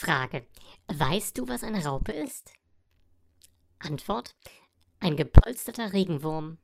Frage. Weißt du, was eine Raupe ist? Antwort. Ein gepolsterter Regenwurm.